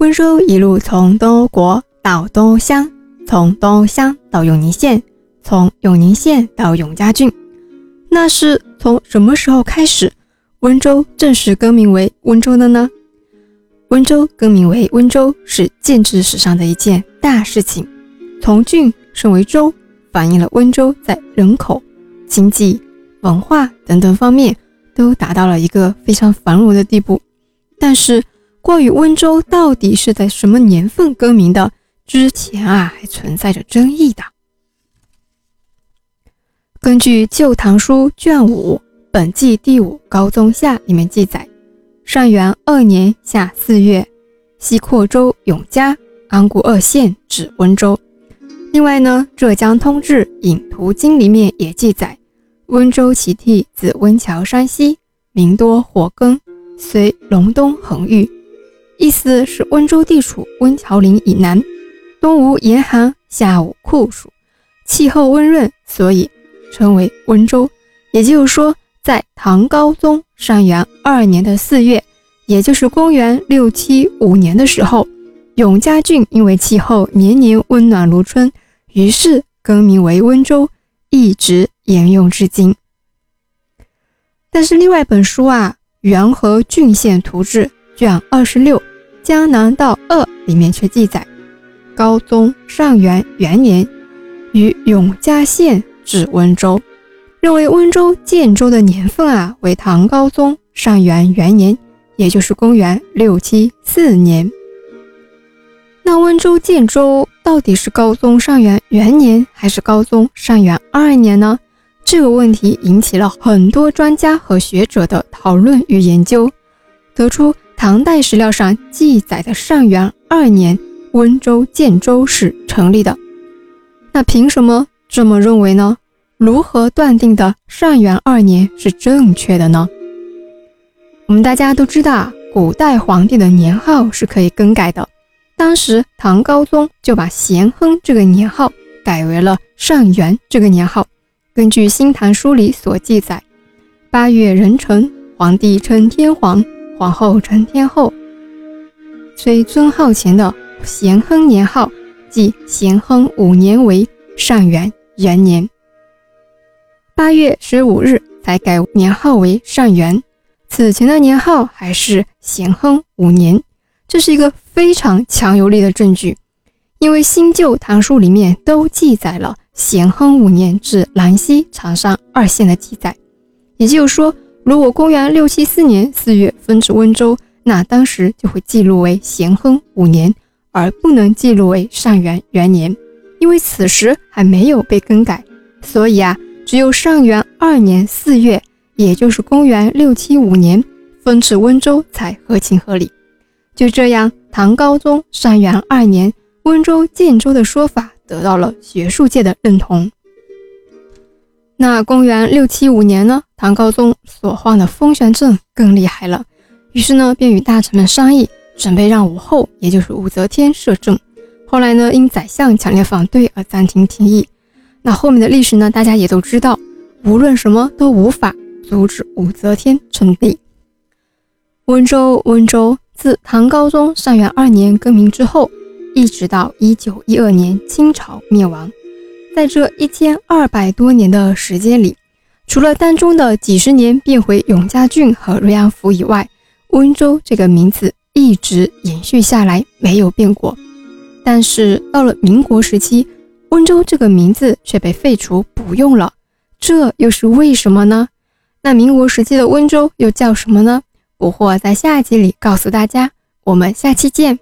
温州一路从东欧国到东欧乡，从东欧乡到永宁县，从永宁县到永嘉郡。那是从什么时候开始，温州正式更名为温州的呢？温州更名为温州是建制史上的一件大事情，从郡升为州，反映了温州在人口、经济、文化等等方面都达到了一个非常繁荣的地步。但是，关于温州到底是在什么年份更名的，之前啊还存在着争议的。根据《旧唐书》卷五本纪第五高宗下里面记载，上元二年夏四月，西扩州永嘉、安固二县指温州。另外呢，《浙江通志引图经》里面也记载，温州其地自温峤山西，民多火耕，随隆冬恒遇。意思是温州地处温峤岭以南，冬无严寒，夏无酷暑，气候温润，所以称为温州。也就是说，在唐高宗上元二年的四月，也就是公元六七五年的时候，永嘉郡因为气候年年温暖如春，于是更名为温州，一直沿用至今。但是另外一本书啊，《元和郡县图志》卷二十六。江南道二里面却记载，高宗上元元年，于永嘉县至温州，认为温州建州的年份啊为唐高宗上元元年，也就是公元六七四年。那温州建州到底是高宗上元元年还是高宗上元二年呢？这个问题引起了很多专家和学者的讨论与研究，得出。唐代史料上记载的上元二年温州建州是成立的，那凭什么这么认为呢？如何断定的上元二年是正确的呢？我们大家都知道，古代皇帝的年号是可以更改的，当时唐高宗就把咸亨这个年号改为了上元这个年号。根据《新唐书》里所记载，八月壬辰，皇帝称天皇。皇后成天后，虽尊号前的咸亨年号，即咸亨五年为上元元年。八月十五日才改年号为上元，此前的年号还是咸亨五年。这是一个非常强有力的证据，因为新旧唐书里面都记载了咸亨五年至兰溪、长沙二县的记载，也就是说。如果公元六七四年四月分至温州，那当时就会记录为咸亨五年，而不能记录为上元元年，因为此时还没有被更改。所以啊，只有上元二年四月，也就是公元六七五年分至温州才合情合理。就这样，唐高宗上元二年温州建州的说法得到了学术界的认同。那公元六七五年呢？唐高宗所患的风旋症更厉害了，于是呢，便与大臣们商议，准备让武后，也就是武则天摄政。后来呢，因宰相强烈反对而暂停提议。那后面的历史呢，大家也都知道，无论什么都无法阻止武则天称帝。温州，温州自唐高宗上元二年更名之后，一直到一九一二年清朝灭亡。在这一千二百多年的时间里，除了当中的几十年变回永嘉郡和瑞安府以外，温州这个名字一直延续下来，没有变过。但是到了民国时期，温州这个名字却被废除不用了，这又是为什么呢？那民国时期的温州又叫什么呢？不惑在下集里告诉大家。我们下期见。